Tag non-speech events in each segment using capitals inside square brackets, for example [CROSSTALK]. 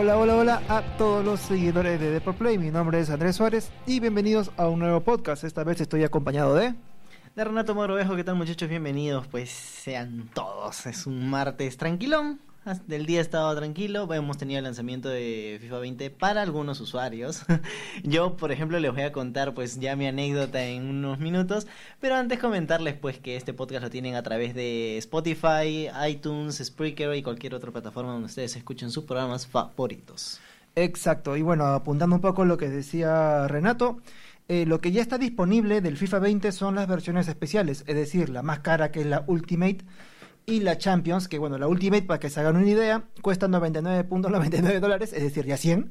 Hola, hola, hola a todos los seguidores de Deport Play. Mi nombre es Andrés Suárez y bienvenidos a un nuevo podcast. Esta vez estoy acompañado de. De Renato Morovejo, ¿qué tal muchachos? Bienvenidos. Pues sean todos. Es un martes tranquilón. Del día ha estado tranquilo. Hemos tenido el lanzamiento de FIFA 20 para algunos usuarios. [LAUGHS] Yo, por ejemplo, les voy a contar pues ya mi anécdota en unos minutos. Pero antes comentarles pues que este podcast lo tienen a través de Spotify, iTunes, Spreaker y cualquier otra plataforma donde ustedes escuchen sus programas favoritos. Exacto. Y bueno, apuntando un poco lo que decía Renato. Eh, lo que ya está disponible del FIFA 20 son las versiones especiales, es decir, la más cara que es la Ultimate y la Champions, que bueno, la Ultimate, para que se hagan una idea, cuesta 99.99 dólares, es decir, ya 100.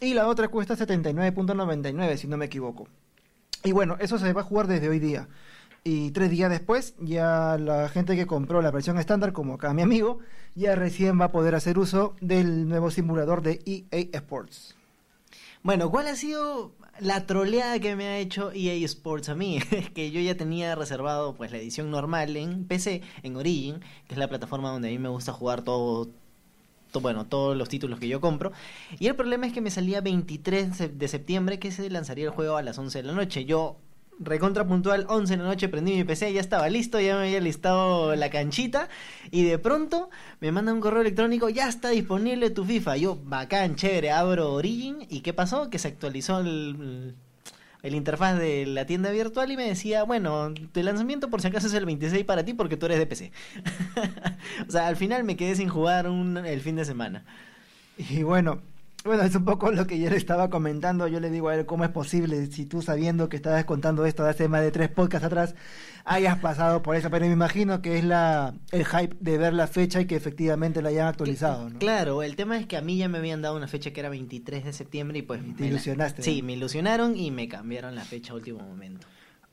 Y la otra cuesta 79.99, si no me equivoco. Y bueno, eso se va a jugar desde hoy día. Y tres días después, ya la gente que compró la versión estándar, como acá mi amigo, ya recién va a poder hacer uso del nuevo simulador de EA Sports. Bueno, ¿cuál ha sido la troleada que me ha hecho EA Sports a mí? [LAUGHS] Es que yo ya tenía reservado pues la edición normal en PC, en Origin, que es la plataforma donde a mí me gusta jugar todo, bueno, todos los títulos que yo compro. Y el problema es que me salía 23 de septiembre que se lanzaría el juego a las 11 de la noche. Yo recontra puntual, 11 de la noche, prendí mi PC, ya estaba listo, ya me había listado la canchita y de pronto me manda un correo electrónico, ya está disponible tu FIFA. Yo, bacán, chévere, abro Origin y ¿qué pasó? Que se actualizó el, interfaz de la tienda virtual y me decía, bueno, tu lanzamiento por si acaso es el 26 para ti porque tú eres de PC. [LAUGHS] o sea, al final me quedé sin jugar un, el fin de semana. Y bueno, bueno, es un poco lo que yo le estaba comentando. Yo le digo a él, ¿cómo es posible si tú sabiendo que estabas contando esto de hace más de tres podcasts atrás, hayas pasado por eso? Pero me imagino que es la el hype de ver la fecha y que efectivamente la hayan actualizado, ¿no? Claro, el tema es que a mí ya me habían dado una fecha que era 23 de septiembre y pues... te ilusionaste. Sí, me ilusionaron y me cambiaron la fecha a último momento.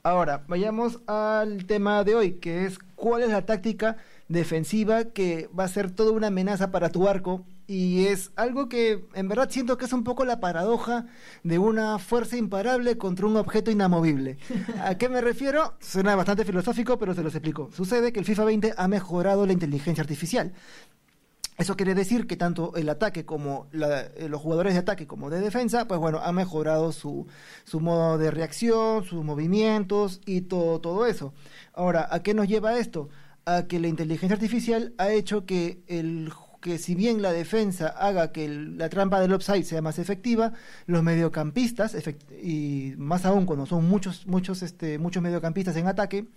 Ahora, vayamos al tema de hoy, que es cuál es la táctica defensiva que va a ser toda una amenaza para tu arco y es algo que en verdad siento que es un poco la paradoja de una fuerza imparable contra un objeto inamovible. [LAUGHS] ¿A qué me refiero? Suena bastante filosófico, pero se los explico. Sucede que el FIFA 20 ha mejorado la inteligencia artificial. Eso quiere decir que tanto el ataque como eh, los jugadores de ataque como de defensa, pues bueno, ha mejorado su, su modo de reacción, sus movimientos y todo, todo eso. Ahora, ¿a qué nos lleva esto? A que la inteligencia artificial ha hecho que el que si bien la defensa haga que la trampa del offside sea más efectiva, los mediocampistas, y más aún cuando son muchos, muchos, este, muchos mediocampistas en ataque,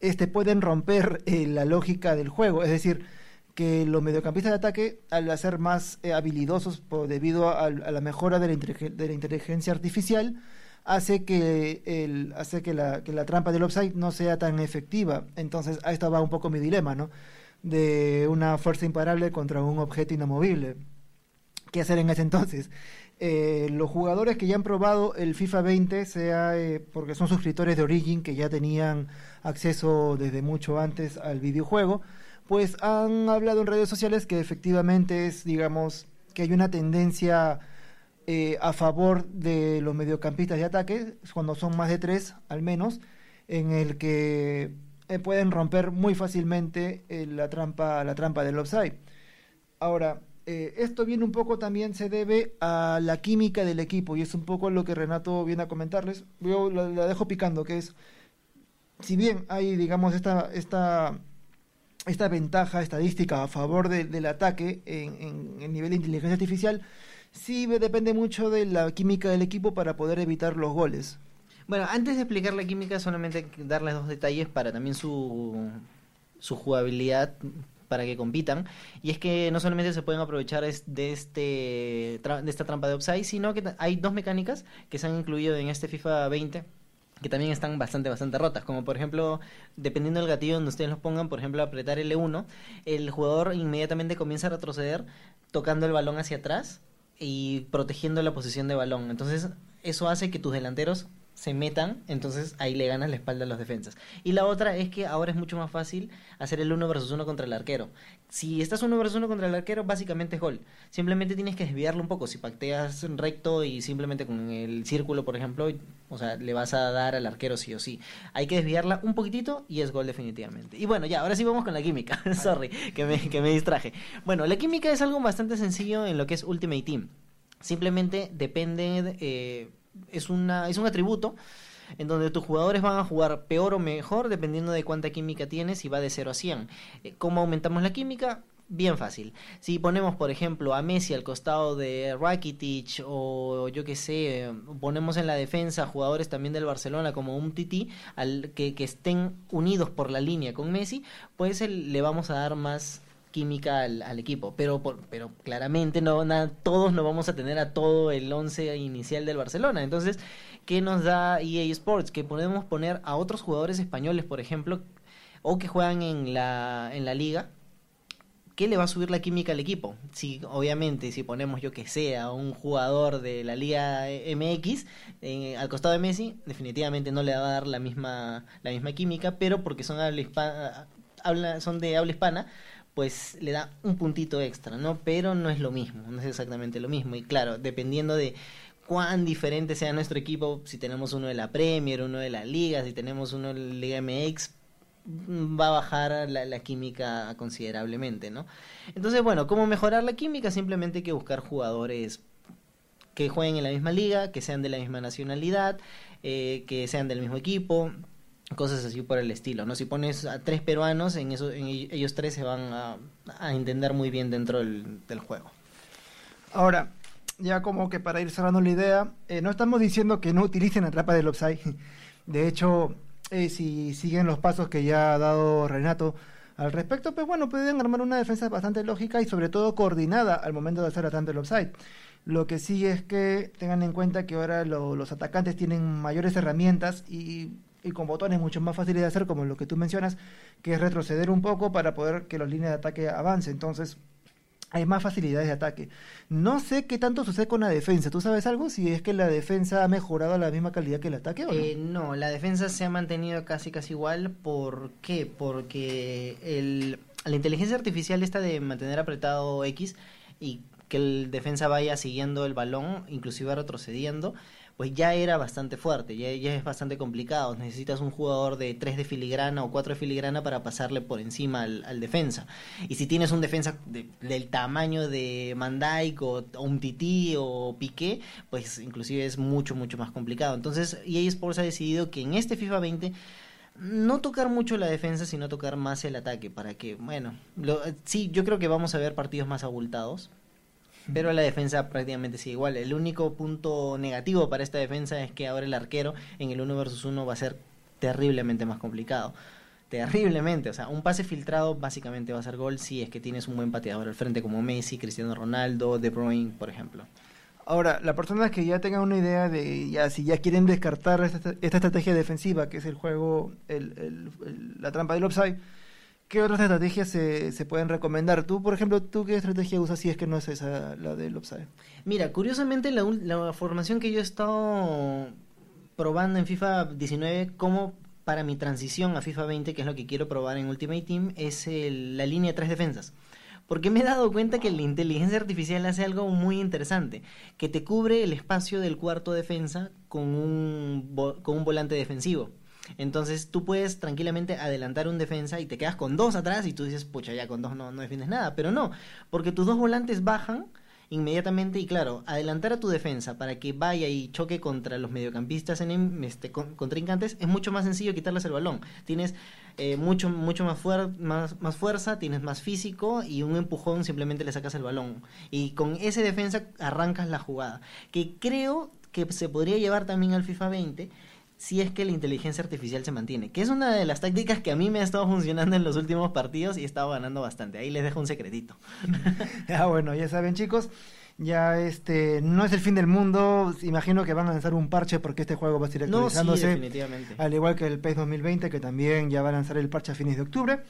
este, pueden romper eh, la lógica del juego. Es decir, que los mediocampistas de ataque, al ser más eh, habilidosos por, debido a, la mejora de la, de la inteligencia artificial, hace que el, hace que la, que la trampa del offside no sea tan efectiva. Entonces, a esto va un poco mi dilema, ¿no? de una fuerza imparable contra un objeto inamovible. ¿Qué hacer en ese entonces? Eh, los jugadores que ya han probado el FIFA 20, sea eh, porque son suscriptores de Origin que ya tenían acceso desde mucho antes al videojuego, pues han hablado en redes sociales que efectivamente es, digamos, que hay una tendencia eh, a favor de los mediocampistas de ataque, cuando son más de tres al menos, en el que eh, pueden romper muy fácilmente eh, la trampa la trampa del offside. Ahora, esto viene un poco también se debe a la química del equipo y es un poco lo que Renato viene a comentarles. Yo la, dejo picando, que es, si bien hay, digamos, esta, esta, esta ventaja estadística a favor del ataque en, en, nivel de inteligencia artificial, sí depende mucho de la química del equipo para poder evitar los goles. Bueno, antes de explicar la química, solamente darles dos detalles para también su, su jugabilidad para que compitan. Y es que no solamente se pueden aprovechar de, este, de esta trampa de upside, sino que hay dos mecánicas que se han incluido en este FIFA 20 que también están bastante, bastante rotas. Como por ejemplo, dependiendo del gatillo donde ustedes los pongan, por ejemplo, apretar L1, el jugador inmediatamente comienza a retroceder tocando el balón hacia atrás y protegiendo la posición de balón. Entonces, eso hace que tus delanteros se metan, entonces ahí le ganas la espalda a los defensas. Y la otra es que ahora es mucho más fácil hacer el uno versus uno contra el arquero. Si estás uno versus uno contra el arquero, básicamente es gol. Simplemente tienes que desviarlo un poco. Si pacteas recto y simplemente con el círculo, por ejemplo, o sea, le vas a dar al arquero sí o sí. Hay que desviarla un poquitito y es gol definitivamente. Y bueno, ya, ahora sí vamos con la química. [LAUGHS] Sorry, que me, que me distraje. Bueno, la química es algo bastante sencillo en lo que es Ultimate Team. Simplemente depende... Eh, es, una, es un atributo en donde tus jugadores van a jugar peor o mejor dependiendo de cuánta química tienes y va de 0 a 100. Eh, ¿Cómo aumentamos la química? Bien fácil. Si ponemos, por ejemplo, a Messi al costado de Rakitic o yo que sé, ponemos en la defensa jugadores también del Barcelona como un Titi al que, que estén unidos por la línea con Messi, pues le vamos a dar más química al, equipo, pero pero claramente no todos no vamos a tener a todo el once inicial del Barcelona. Entonces, ¿qué nos da EA Sports? Que podemos poner a otros jugadores españoles, por ejemplo, o que juegan en la en la liga ¿qué le va a subir la química al equipo? Si, obviamente, si ponemos yo que sea un jugador de la Liga MX eh, al costado de Messi, definitivamente no le va a dar la misma, la misma química, pero porque son, habla, son de habla hispana, pues le da un puntito extra, ¿no? Pero no es lo mismo, no es exactamente lo mismo. Y claro, dependiendo de cuán diferente sea nuestro equipo, si tenemos uno de la Premier, uno de la Liga, si tenemos uno de la Liga MX, mm, va a bajar la, química considerablemente, ¿no? Entonces, bueno, ¿cómo mejorar la química? Simplemente hay que buscar jugadores que jueguen en la misma liga, que sean de la misma nacionalidad, eh, que sean del mismo equipo, cosas así por el estilo, ¿no? Si pones a tres peruanos, en ellos tres se van a, entender muy bien dentro del, juego. Ahora, ya como que para ir cerrando la idea, eh, no estamos diciendo que no utilicen la trapa del offside. De hecho, eh, si siguen los pasos que ya ha dado Renato al respecto, pues bueno, pueden armar una defensa bastante lógica y sobre todo coordinada al momento de hacer tanto el offside. Lo que sí es que tengan en cuenta que ahora los atacantes tienen mayores herramientas y y con botones mucho más fáciles de hacer, como lo que tú mencionas, que es retroceder un poco para poder que las líneas de ataque avancen. Entonces, hay más facilidades de ataque. No sé qué tanto sucede con la defensa. ¿Tú sabes algo? Si es que la defensa ha mejorado a la misma calidad que el ataque o no? Eh, no, la defensa se ha mantenido casi casi igual. ¿Por qué? Porque el, la inteligencia artificial está de mantener apretado X y que el defensa vaya siguiendo el balón, inclusive retrocediendo, pues ya era bastante fuerte, ya, ya es bastante complicado. Necesitas un jugador de 3 de filigrana o 4 de filigrana para pasarle por encima al, defensa. Y si tienes un defensa del tamaño de Mandaik o, un Titi o Piqué, pues inclusive es mucho, mucho más complicado. Entonces EA Sports ha decidido que en este FIFA 20 no tocar mucho la defensa, sino tocar más el ataque, para que, bueno, sí, yo creo que vamos a ver partidos más abultados, pero la defensa prácticamente sigue igual. El único punto negativo para esta defensa es que ahora el arquero en el 1 versus 1 va a ser terriblemente más complicado. Terriblemente, o sea, un pase filtrado básicamente va a ser gol si es que tienes un buen pateador al frente como Messi, Cristiano Ronaldo, De Bruyne, por ejemplo. Ahora, la persona que ya tenga una idea de ya si ya quieren descartar esta, estrategia defensiva, que es el juego, la trampa del offside, ¿Qué otras estrategias se, se, pueden recomendar? Tú, por ejemplo, ¿tú qué estrategia usas si es que no es esa la del upside? Mira, curiosamente la, la formación que yo he estado probando en FIFA 19 como para mi transición a FIFA 20, que es lo que quiero probar en Ultimate Team, es la línea 3 defensas. Porque me he dado cuenta que la inteligencia artificial hace algo muy interesante, que te cubre el espacio del cuarto defensa con un, con un volante defensivo. Entonces tú puedes tranquilamente adelantar un defensa y te quedas con dos atrás y tú dices, pucha, ya con dos no, no defiendes nada. Pero no, porque tus dos volantes bajan inmediatamente y claro, adelantar a tu defensa para que vaya y choque contra los mediocampistas en, este, contrincantes es mucho más sencillo quitarles el balón. Tienes eh, mucho, mucho más, más, más fuerza, tienes más físico y un empujón simplemente le sacas el balón. Y con ese defensa arrancas la jugada. Que creo que se podría llevar también al FIFA 20 si es que la inteligencia artificial se mantiene, que es una de las tácticas que a mí me ha estado funcionando en los últimos partidos y he estado ganando bastante. Ahí les dejo un secretito. [LAUGHS] ah, bueno, ya saben chicos, ya este no es el fin del mundo, imagino que van a lanzar un parche porque este juego va a seguir actualizándose. No, sí, definitivamente. Al igual que el PES 2020 que también ya va a lanzar el parche a fines de octubre.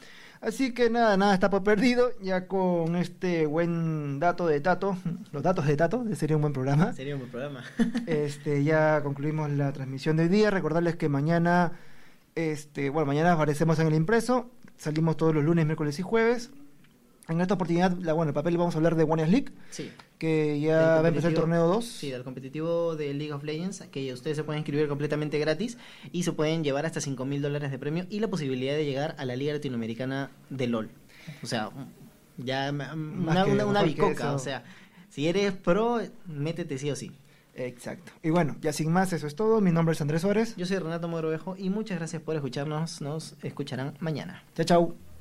Así que nada, nada está por perdido. Ya con este buen dato de Tato, los datos de Tato, sería un buen programa. [LAUGHS] Sería un buen programa. Este, ya concluimos la transmisión de hoy día. Recordarles que mañana, este, bueno, mañana aparecemos en el impreso. Salimos todos los lunes, miércoles y jueves. En esta oportunidad, la, bueno, el papel vamos a hablar de One League, Sí. que ya va a empezar el torneo 2. Sí, del competitivo de League of Legends, que ustedes se pueden inscribir completamente gratis y se pueden llevar hasta 5 mil dólares de premio y la posibilidad de llegar a la Liga Latinoamericana de LOL. O sea, ya una, una, una que bicoca. O sea, si eres pro, métete sí o sí. Exacto. Y bueno, ya sin más, eso es todo. Mi nombre es Andrés Suárez. Yo soy Renato Mogrovejo y muchas gracias por escucharnos. Nos escucharán mañana. Chao, chao.